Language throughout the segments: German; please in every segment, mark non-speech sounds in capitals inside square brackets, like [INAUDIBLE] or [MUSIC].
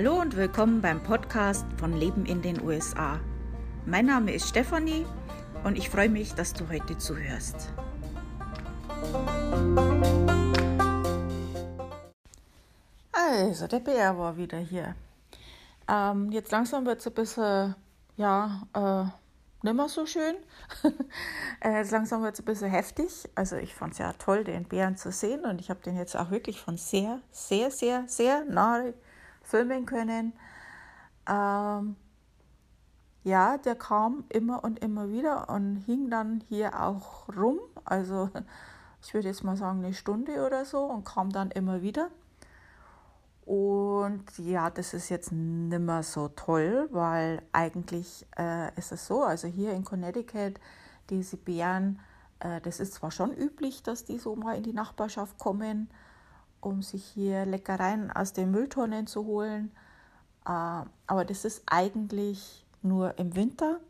Hallo und willkommen beim Podcast von Leben in den USA. Mein Name ist Stefanie und ich freue mich, dass du heute zuhörst. Also, der Bär war wieder hier. Ähm, jetzt langsam wird es ein bisschen, ja, äh, nicht mehr so schön. [LAUGHS] Äh, jetzt langsam wird es ein bisschen heftig. Also ich fand es ja toll, den Bären zu sehen und ich habe den jetzt auch wirklich von sehr, sehr, sehr, sehr nahe filmen können. Ähm, ja, der kam immer und immer wieder und hing dann hier auch rum. Also [LAUGHS] ich würde jetzt mal sagen eine Stunde oder so und kam dann immer wieder. Und ja, das ist jetzt nicht mehr so toll, weil eigentlich äh, ist es so, also hier in Connecticut, diese Bären, äh, das ist zwar schon üblich, dass die so mal in die Nachbarschaft kommen, um sich hier Leckereien aus den Mülltonnen zu holen, äh, aber das ist eigentlich nur im Winter,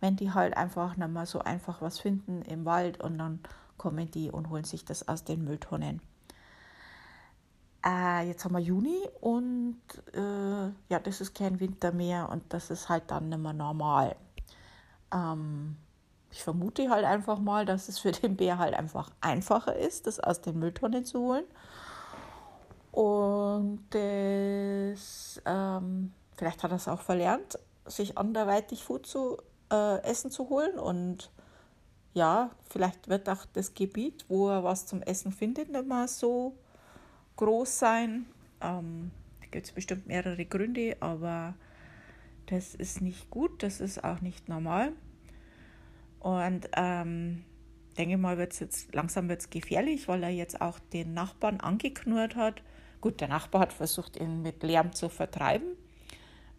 wenn die halt einfach nicht mehr so einfach was finden im Wald und dann kommen die und holen sich das aus den Mülltonnen. Äh, jetzt haben wir Juni und äh, ja, das ist kein Winter mehr und das ist halt dann nicht mehr normal. Ähm, ich vermute halt einfach mal, dass es für den Bär halt einfach einfacher ist, das aus den Mülltonnen zu holen. Und das, ähm, vielleicht hat er es auch verlernt, sich anderweitig Food zu äh, essen zu holen. Und ja, vielleicht wird auch das Gebiet, wo er was zum Essen findet, nicht mehr so groß sein. Ähm, da gibt es bestimmt mehrere Gründe, aber das ist nicht gut, das ist auch nicht normal. Und ähm, denke mal, wird's jetzt langsam wird es gefährlich, weil er jetzt auch den Nachbarn angeknurrt hat. Gut, der Nachbar hat versucht, ihn mit Lärm zu vertreiben.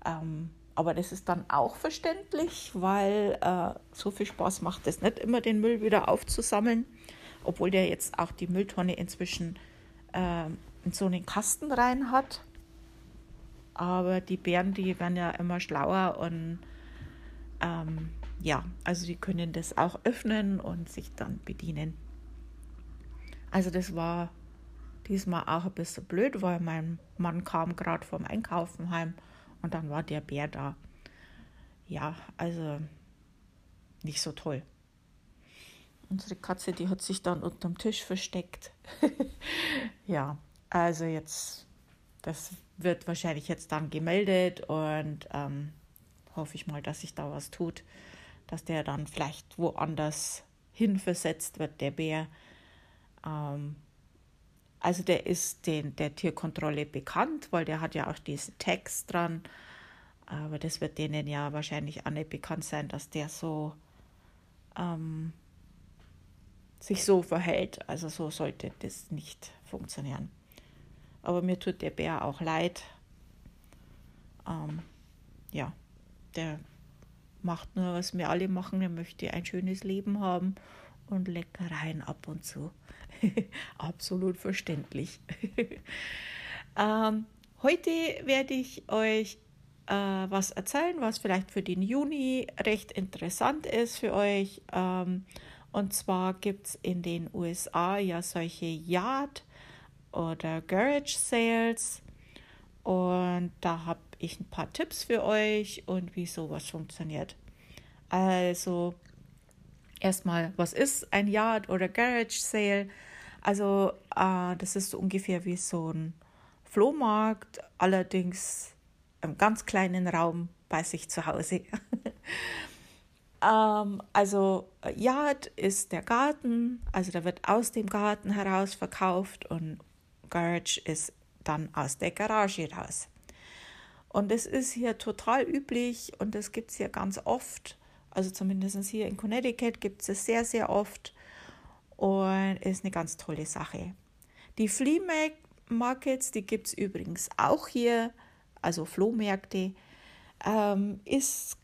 Ähm, aber das ist dann auch verständlich, weil äh, so viel Spaß macht es nicht immer, den Müll wieder aufzusammeln. Obwohl der jetzt auch die Mülltonne inzwischen äh, in so einen Kasten rein hat. Aber die Bären, die werden ja immer schlauer und ähm, ja, also die können das auch öffnen und sich dann bedienen. Also das war diesmal auch ein bisschen blöd, weil mein Mann kam gerade vom Einkaufen heim und dann war der Bär da. Ja, also nicht so toll. Unsere Katze, die hat sich dann unterm Tisch versteckt. [LAUGHS] ja, also jetzt, das wird wahrscheinlich jetzt dann gemeldet und ähm, hoffe ich mal, dass sich da was tut, dass der dann vielleicht woanders hin versetzt wird, der Bär. Ähm, also der ist den, der Tierkontrolle bekannt, weil der hat ja auch diesen Text dran. Aber das wird denen ja wahrscheinlich auch nicht bekannt sein, dass der so ähm, sich so verhält. Also so sollte das nicht funktionieren. Aber mir tut der Bär auch leid. Ähm, ja, der macht nur, was wir alle machen. Er möchte ein schönes Leben haben und Leckereien ab und zu. [LAUGHS] Absolut verständlich. [LAUGHS] ähm, heute werde ich euch äh, was erzählen, was vielleicht für den Juni recht interessant ist für euch. Ähm, und zwar gibt es in den USA ja solche Yard- oder Garage Sales. Und da habe ich ein paar Tipps für euch und wie sowas funktioniert. Also erstmal, was ist ein Yard oder Garage Sale? Also äh, das ist so ungefähr wie so ein Flohmarkt, allerdings im ganz kleinen Raum bei sich zu Hause. [LAUGHS] ähm, also Yard ist der Garten, also da wird aus dem Garten heraus verkauft und Garage ist dann aus der Garage raus. Und das ist hier total üblich und das gibt es hier ganz oft. Also zumindest hier in Connecticut gibt es es sehr, sehr oft und ist eine ganz tolle Sache. Die Flea Markets, die gibt es übrigens auch hier, also Flohmärkte, ähm, ist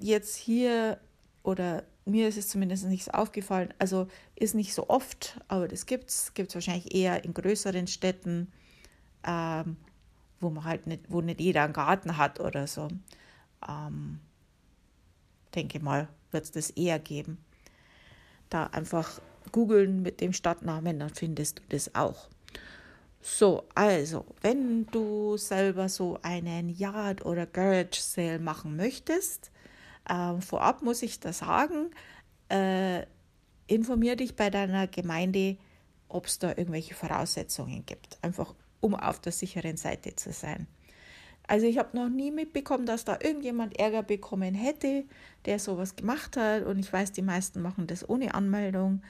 jetzt hier oder mir ist es zumindest nicht aufgefallen, also ist nicht so oft, aber das gibt es, gibt es wahrscheinlich eher in größeren Städten, ähm, wo man halt nicht, wo nicht jeder einen Garten hat oder so. Ähm, denke mal, wird es das eher geben. Da einfach googeln mit dem Stadtnamen, dann findest du das auch. So, also, wenn du selber so einen Yard- oder Garage-Sale machen möchtest, äh, vorab muss ich da sagen, äh, informier dich bei deiner Gemeinde, ob es da irgendwelche Voraussetzungen gibt. Einfach um auf der sicheren Seite zu sein. Also ich habe noch nie mitbekommen, dass da irgendjemand Ärger bekommen hätte, der sowas gemacht hat. Und ich weiß, die meisten machen das ohne Anmeldung.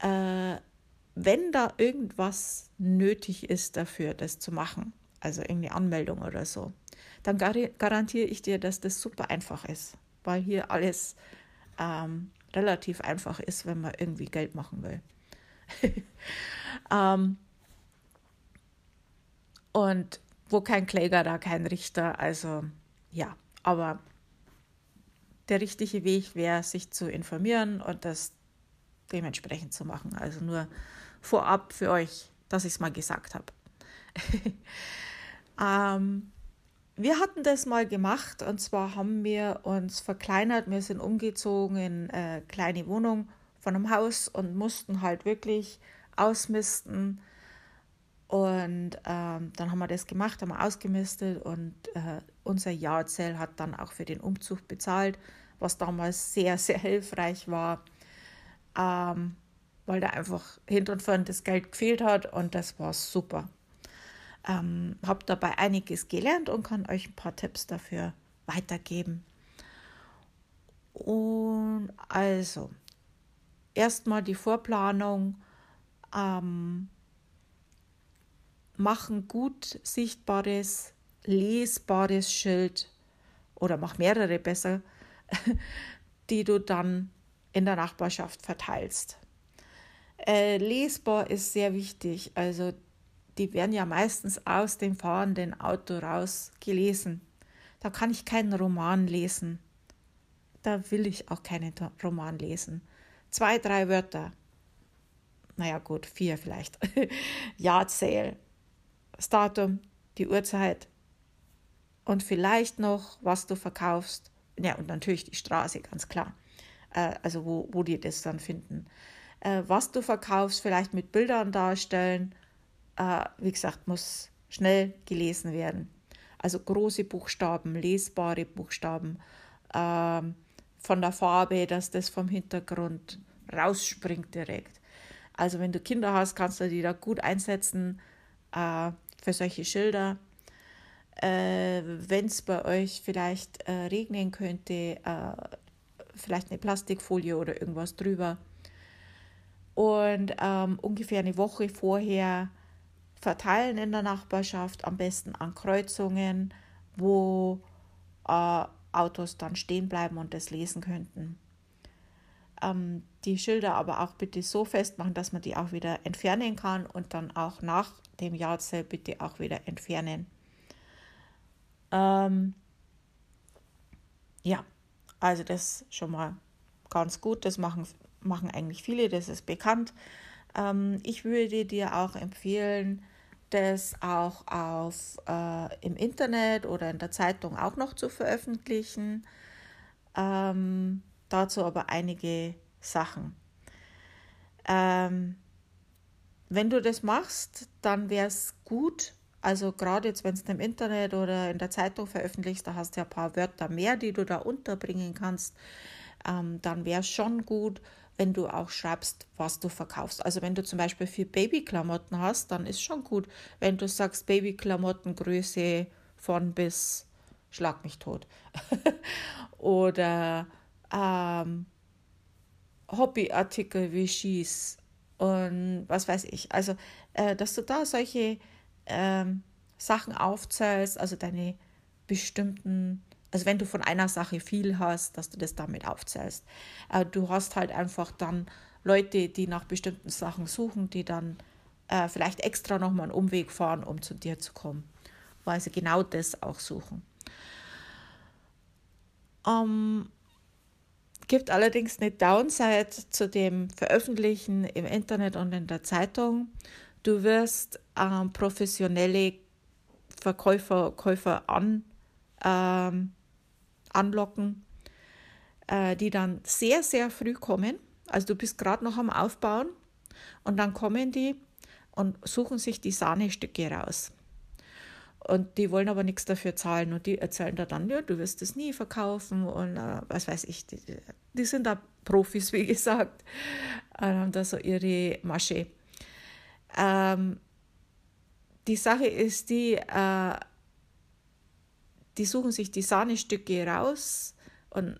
Äh, wenn da irgendwas nötig ist dafür, das zu machen, also irgendeine Anmeldung oder so, dann gar garantiere ich dir, dass das super einfach ist, weil hier alles ähm, relativ einfach ist, wenn man irgendwie Geld machen will. [LAUGHS] ähm, und wo kein Kläger, da kein Richter. Also ja, aber der richtige Weg wäre, sich zu informieren und das dementsprechend zu machen. Also nur vorab für euch, dass ich es mal gesagt habe. [LAUGHS] ähm, wir hatten das mal gemacht und zwar haben wir uns verkleinert. Wir sind umgezogen in eine kleine Wohnung von einem Haus und mussten halt wirklich ausmisten. Und ähm, dann haben wir das gemacht, haben wir ausgemistet und äh, unser Jahrzell hat dann auch für den Umzug bezahlt, was damals sehr, sehr hilfreich war, ähm, weil da einfach hinten und vorne das Geld gefehlt hat und das war super. Ähm, habe dabei einiges gelernt und kann euch ein paar Tipps dafür weitergeben. Und also, erstmal die Vorplanung. Ähm, machen gut sichtbares, lesbares Schild oder mach mehrere besser, [LAUGHS] die du dann in der Nachbarschaft verteilst. Äh, lesbar ist sehr wichtig. Also die werden ja meistens aus dem fahrenden Auto raus gelesen. Da kann ich keinen Roman lesen. Da will ich auch keinen Roman lesen. Zwei, drei Wörter. Naja, gut, vier vielleicht. [LAUGHS] Jahrzähl, das Datum, die Uhrzeit und vielleicht noch, was du verkaufst. Ja, und natürlich die Straße, ganz klar. Äh, also, wo, wo die das dann finden. Äh, was du verkaufst, vielleicht mit Bildern darstellen. Äh, wie gesagt, muss schnell gelesen werden. Also große Buchstaben, lesbare Buchstaben. Ähm, von der Farbe, dass das vom Hintergrund rausspringt direkt. Also wenn du Kinder hast, kannst du die da gut einsetzen äh, für solche Schilder. Äh, wenn es bei euch vielleicht äh, regnen könnte, äh, vielleicht eine Plastikfolie oder irgendwas drüber. Und ähm, ungefähr eine Woche vorher verteilen in der Nachbarschaft, am besten an Kreuzungen, wo äh, Autos dann stehen bleiben und das lesen könnten. Ähm, die Schilder aber auch bitte so festmachen, dass man die auch wieder entfernen kann und dann auch nach dem Jahrzell bitte auch wieder entfernen. Ähm, ja, also das schon mal ganz gut. Das machen, machen eigentlich viele, das ist bekannt. Ähm, ich würde dir auch empfehlen, das auch auf, äh, im Internet oder in der Zeitung auch noch zu veröffentlichen. Ähm, dazu aber einige Sachen. Ähm, wenn du das machst, dann wäre es gut, also gerade jetzt, wenn es im Internet oder in der Zeitung veröffentlichst, da hast du ja ein paar Wörter mehr, die du da unterbringen kannst, ähm, dann wäre es schon gut, wenn du auch schreibst, was du verkaufst. Also wenn du zum Beispiel für Babyklamotten hast, dann ist schon gut, wenn du sagst Babyklamotten Größe von bis schlag mich tot. [LAUGHS] Oder ähm, Hobbyartikel wie Schieß und was weiß ich. Also, äh, dass du da solche ähm, Sachen aufzählst, also deine bestimmten, also wenn du von einer Sache viel hast, dass du das damit aufzählst. Äh, du hast halt einfach dann Leute, die nach bestimmten Sachen suchen, die dann äh, vielleicht extra nochmal einen Umweg fahren, um zu dir zu kommen, weil sie genau das auch suchen. Ähm, Gibt allerdings eine Downside zu dem Veröffentlichen im Internet und in der Zeitung. Du wirst ähm, professionelle Verkäufer, Käufer an, ähm, anlocken, äh, die dann sehr, sehr früh kommen. Also du bist gerade noch am Aufbauen und dann kommen die und suchen sich die Sahnestücke raus. Und die wollen aber nichts dafür zahlen und die erzählen da dann, ja, du wirst es nie verkaufen und äh, was weiß ich. Die, die, sind da Profis, [LAUGHS] wie gesagt, und haben da so ihre Masche. Ähm, die Sache ist die, äh, die suchen sich die Sahnestücke raus und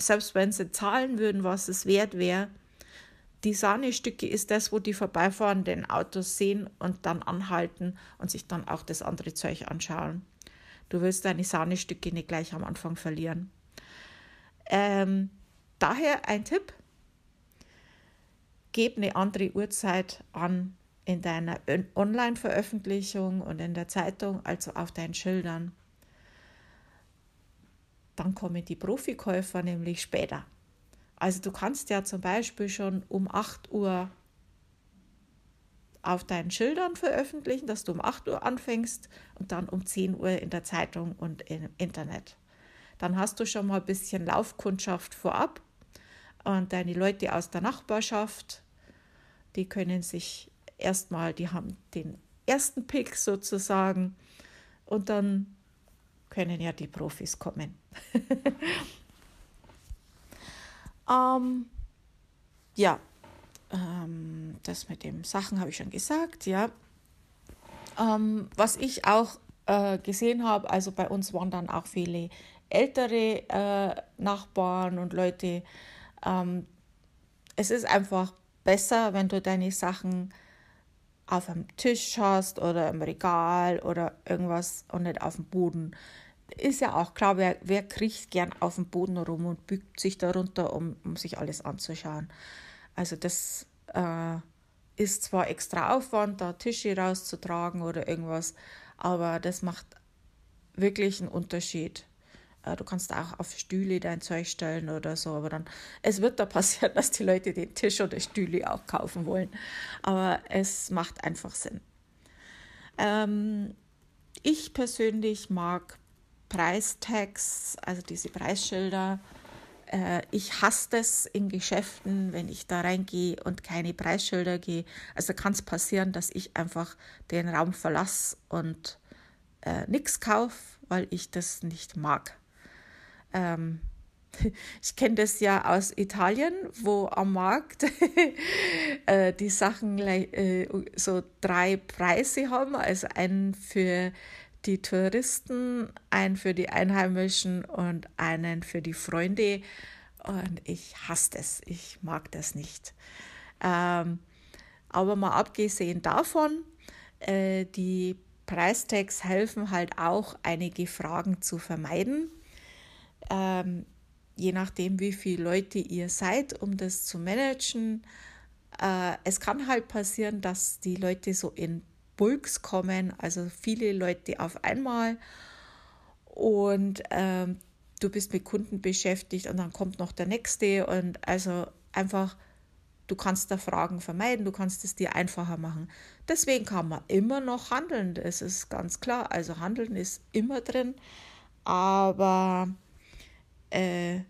selbst wenn sie zahlen würden, was es wert wäre, die Sahnestücke ist das, wo die vorbeifahrenden Autos sehen und dann anhalten und sich dann auch das andere Zeug anschauen. Du willst deine Sahnestücke nicht gleich am Anfang verlieren. Ähm, daher ein Tipp: Gib eine andere Uhrzeit an in deiner Online-Veröffentlichung und in der Zeitung, also auf deinen Schildern. Dann kommen die Profikäufer nämlich später. Also du kannst ja zum Beispiel schon um 8 Uhr auf deinen Schildern veröffentlichen, dass du um 8 Uhr anfängst und dann um 10 Uhr in der Zeitung und im Internet. Dann hast du schon mal ein bisschen Laufkundschaft vorab und deine Leute aus der Nachbarschaft, die können sich erstmal, die haben den ersten Pick sozusagen und dann können ja die Profis kommen. [LAUGHS] Ähm, ja, ähm, das mit den Sachen habe ich schon gesagt, ja. Ähm, was ich auch äh, gesehen habe, also bei uns waren dann auch viele ältere äh, Nachbarn und Leute. Ähm, es ist einfach besser, wenn du deine Sachen auf einem Tisch hast oder im Regal oder irgendwas und nicht auf dem Boden ist ja auch klar, wer, wer kriecht gern auf dem Boden rum und bückt sich darunter, um, um sich alles anzuschauen. Also das äh, ist zwar extra Aufwand, da Tische rauszutragen oder irgendwas, aber das macht wirklich einen Unterschied. Äh, du kannst auch auf Stühle dein Zeug stellen oder so, aber dann, es wird da [LAUGHS] passieren, dass die Leute den Tisch oder Stühle auch kaufen wollen. Aber es macht einfach Sinn. Ähm, ich persönlich mag Preistags, also diese Preisschilder. Äh, ich hasse das in Geschäften, wenn ich da reingehe und keine Preisschilder gehe. Also kann es passieren, dass ich einfach den Raum verlasse und äh, nichts kaufe, weil ich das nicht mag. Ähm, [LAUGHS] ich kenne das ja aus Italien, wo am Markt [LAUGHS] äh, die Sachen äh, so drei Preise haben. Also einen für die Touristen, einen für die Einheimischen und einen für die Freunde. Und ich hasse das, ich mag das nicht. Ähm, aber mal abgesehen davon, äh, die Preistags helfen halt auch, einige Fragen zu vermeiden. Ähm, je nachdem, wie viele Leute ihr seid, um das zu managen. Äh, es kann halt passieren, dass die Leute so in Bulks kommen, also viele Leute auf einmal. Und ähm, du bist mit Kunden beschäftigt und dann kommt noch der nächste. Und also einfach, du kannst da Fragen vermeiden, du kannst es dir einfacher machen. Deswegen kann man immer noch handeln, das ist ganz klar. Also handeln ist immer drin, aber äh,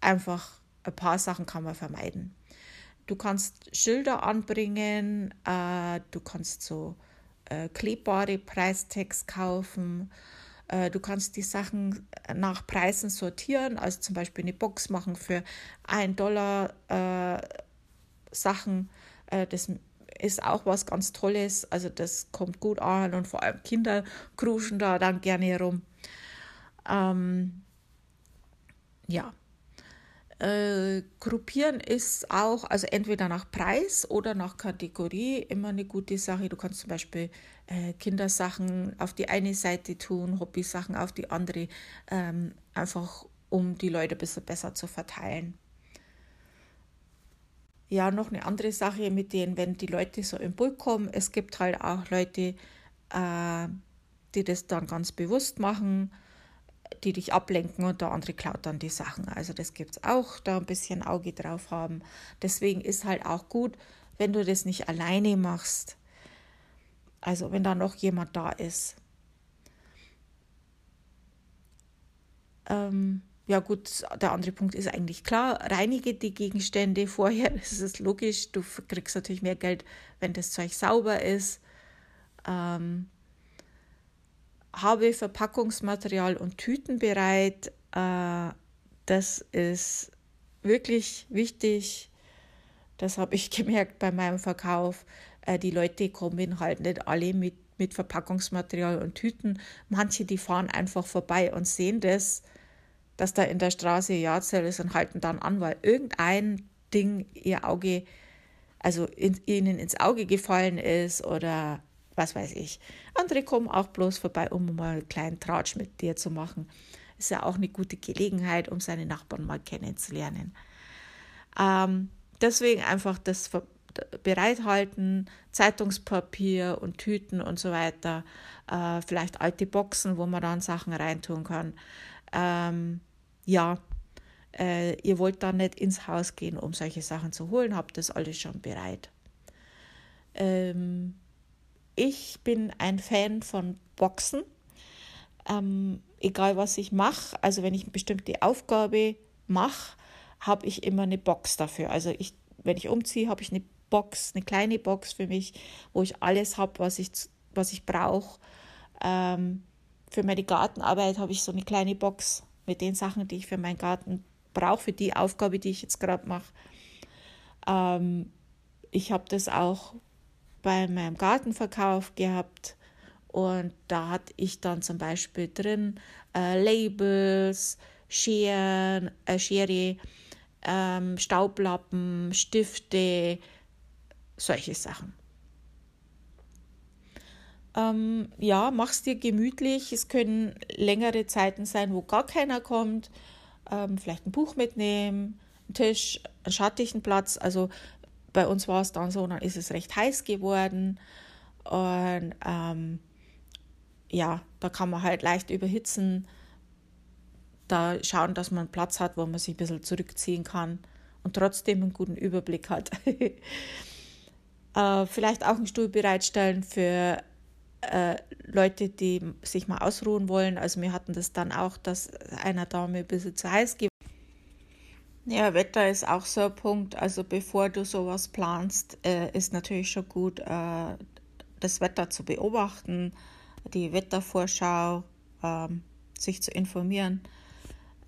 einfach ein paar Sachen kann man vermeiden. Du kannst Schilder anbringen, äh, du kannst so äh, klebbare Preistags kaufen. Äh, du kannst die Sachen nach Preisen sortieren, also zum Beispiel eine Box machen für 1 Dollar äh, Sachen. Äh, das ist auch was ganz Tolles. Also das kommt gut an und vor allem Kinder kruschen da dann gerne rum. Ähm, ja. Äh, gruppieren ist auch, also entweder nach Preis oder nach Kategorie immer eine gute Sache. Du kannst zum Beispiel äh, Kindersachen auf die eine Seite tun, Hobbysachen auf die andere, ähm, einfach um die Leute ein bisschen besser zu verteilen. Ja, noch eine andere Sache mit denen, wenn die Leute so im Bulk kommen, es gibt halt auch Leute, äh, die das dann ganz bewusst machen die dich ablenken und der andere klaut dann die Sachen. Also das gibt es auch, da ein bisschen Auge drauf haben. Deswegen ist halt auch gut, wenn du das nicht alleine machst. Also wenn da noch jemand da ist. Ähm, ja gut, der andere Punkt ist eigentlich klar, reinige die Gegenstände vorher, [LAUGHS] das ist logisch, du kriegst natürlich mehr Geld, wenn das Zeug sauber ist. Ähm, habe Verpackungsmaterial und Tüten bereit, äh, das ist wirklich wichtig. Das habe ich [LAUGHS] gemerkt bei meinem Verkauf. Äh, die Leute kommen halt nicht alle mit, mit Verpackungsmaterial und Tüten. Manche, die fahren einfach vorbei und sehen das dass da in der Straße Jahrzell ist und halten dann an, weil irgendein Ding ihr Auge, also in, ihnen ins Auge gefallen ist oder was weiß ich. Andere kommen auch bloß vorbei, um mal einen kleinen Tratsch mit dir zu machen. Ist ja auch eine gute Gelegenheit, um seine Nachbarn mal kennenzulernen. Ähm, deswegen einfach das bereithalten, Zeitungspapier und Tüten und so weiter, äh, vielleicht alte Boxen, wo man dann Sachen reintun kann. Ähm, ja, äh, ihr wollt da nicht ins Haus gehen, um solche Sachen zu holen, habt das alles schon bereit. Ähm, ich bin ein Fan von Boxen. Ähm, egal was ich mache, also wenn ich eine bestimmte Aufgabe mache, habe ich immer eine Box dafür. Also ich, wenn ich umziehe, habe ich eine Box, eine kleine Box für mich, wo ich alles habe, was ich, was ich brauche. Ähm, für meine Gartenarbeit habe ich so eine kleine Box mit den Sachen, die ich für meinen Garten brauche, für die Aufgabe, die ich jetzt gerade mache. Ähm, ich habe das auch bei meinem Gartenverkauf gehabt und da hatte ich dann zum Beispiel drin äh, Labels, Scheren, äh, Schere, ähm, Staublappen, Stifte, solche Sachen. Ähm, ja, mach's dir gemütlich. Es können längere Zeiten sein, wo gar keiner kommt. Ähm, vielleicht ein Buch mitnehmen, einen Tisch, einen schattigen Platz. Also bei uns war es dann so, dann ist es recht heiß geworden. Und ähm, ja, da kann man halt leicht überhitzen. Da schauen, dass man Platz hat, wo man sich ein bisschen zurückziehen kann und trotzdem einen guten Überblick hat. [LAUGHS] äh, vielleicht auch einen Stuhl bereitstellen für äh, Leute, die sich mal ausruhen wollen. Also wir hatten das dann auch, dass einer Dame ein bisschen zu heiß gibt. Ja, Wetter ist auch so ein Punkt. Also bevor du sowas planst, äh, ist natürlich schon gut, äh, das Wetter zu beobachten, die Wettervorschau, ähm, sich zu informieren.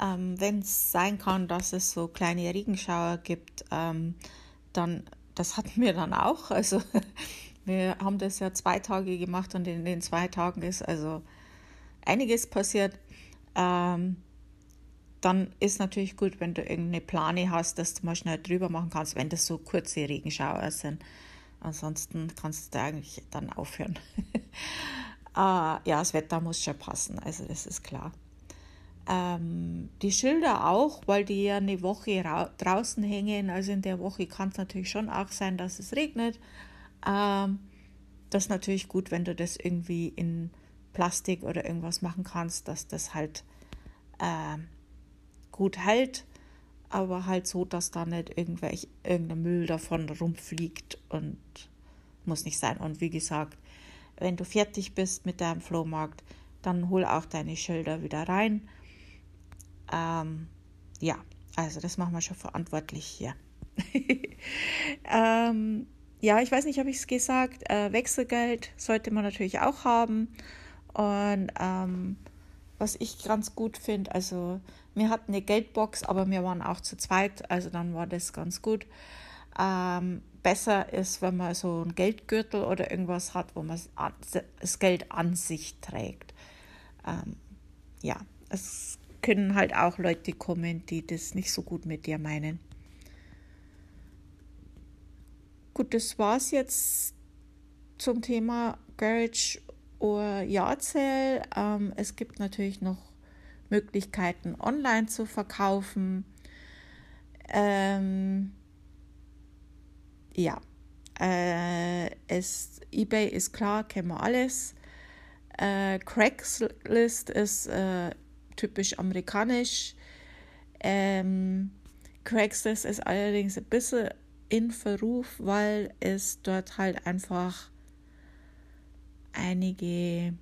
Ähm, Wenn es sein kann, dass es so kleine Regenschauer gibt, ähm, dann, das hatten wir dann auch. Also [LAUGHS] wir haben das ja zwei Tage gemacht und in den zwei Tagen ist also einiges passiert. Ähm, dann ist natürlich gut, wenn du irgendeine Plane hast, dass du mal schnell drüber machen kannst, wenn das so kurze Regenschauer sind. Ansonsten kannst du eigentlich dann aufhören. [LAUGHS] äh, ja, das Wetter muss schon passen, also das ist klar. Ähm, die Schilder auch, weil die ja eine Woche draußen hängen. Also in der Woche kann es natürlich schon auch sein, dass es regnet. Ähm, das ist natürlich gut, wenn du das irgendwie in Plastik oder irgendwas machen kannst, dass das halt äh, gut hält, aber halt so, dass da nicht irgendwelch, irgendein Müll davon rumfliegt und muss nicht sein. Und wie gesagt, wenn du fertig bist mit deinem Flohmarkt, dann hol auch deine Schilder wieder rein. Ähm, ja, also das machen wir schon verantwortlich hier. [LAUGHS] ähm, ja, ich weiß nicht, habe ich es gesagt, äh, Wechselgeld sollte man natürlich auch haben. Und ähm, was ich ganz gut finde, also wir hatten eine Geldbox, aber wir waren auch zu zweit, also dann war das ganz gut. Ähm, besser ist, wenn man so einen Geldgürtel oder irgendwas hat, wo man das Geld an sich trägt. Ähm, ja, es können halt auch Leute kommen, die das nicht so gut mit dir meinen. Gut, das war's jetzt zum Thema Garage oder Yardsail. Ähm, es gibt natürlich noch Möglichkeiten, online zu verkaufen. Ähm, ja, äh, es, eBay ist klar, kennen wir alles. Äh, Craigslist ist äh, typisch amerikanisch. Ähm, Craigslist ist allerdings ein bisschen in Verruf, weil es dort halt einfach einige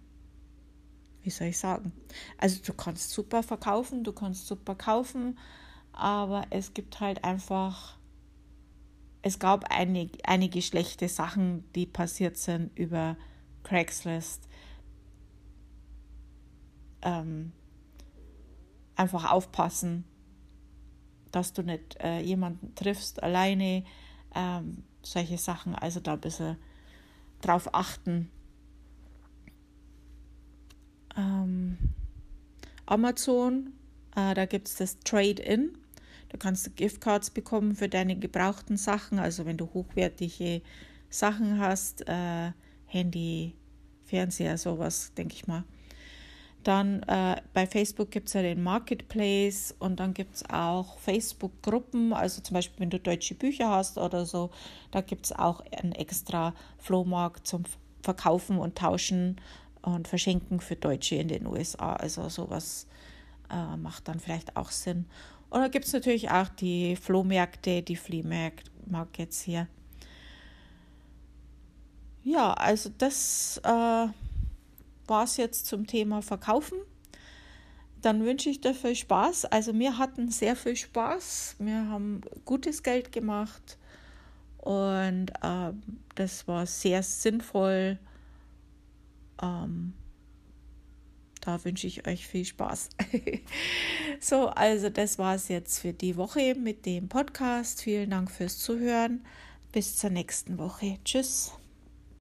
wie soll ich sagen? Also du kannst super verkaufen, du kannst super kaufen, aber es gibt halt einfach, es gab einige, einige schlechte Sachen, die passiert sind über Craigslist. Ähm, einfach aufpassen, dass du nicht äh, jemanden triffst alleine, ähm, solche Sachen, also da ein bisschen drauf achten. Ähm, Amazon, äh, da gibt es das Trade-In. Da kannst du Giftcards bekommen für deine gebrauchten Sachen. Also wenn du hochwertige Sachen hast, äh, Handy, Fernseher, sowas, denke ich mal. Dann äh, bei Facebook gibt es ja den Marketplace und dann gibt es auch Facebook-Gruppen. Also zum Beispiel, wenn du deutsche Bücher hast oder so, da gibt es auch einen extra Flohmarkt zum Verkaufen und Tauschen und Verschenken für Deutsche in den USA. Also sowas äh, macht dann vielleicht auch Sinn. Und dann gibt es natürlich auch die Flohmärkte, die Flea Markets hier. Ja, also das äh, war es jetzt zum Thema Verkaufen. Dann wünsche ich dir viel Spaß. Also wir hatten sehr viel Spaß. Wir haben gutes Geld gemacht und äh, das war sehr sinnvoll. Ähm, da wünsche ich euch viel Spaß. [LAUGHS] so, also das war es jetzt für die Woche mit dem Podcast. Vielen Dank fürs Zuhören. Bis zur nächsten Woche. Tschüss.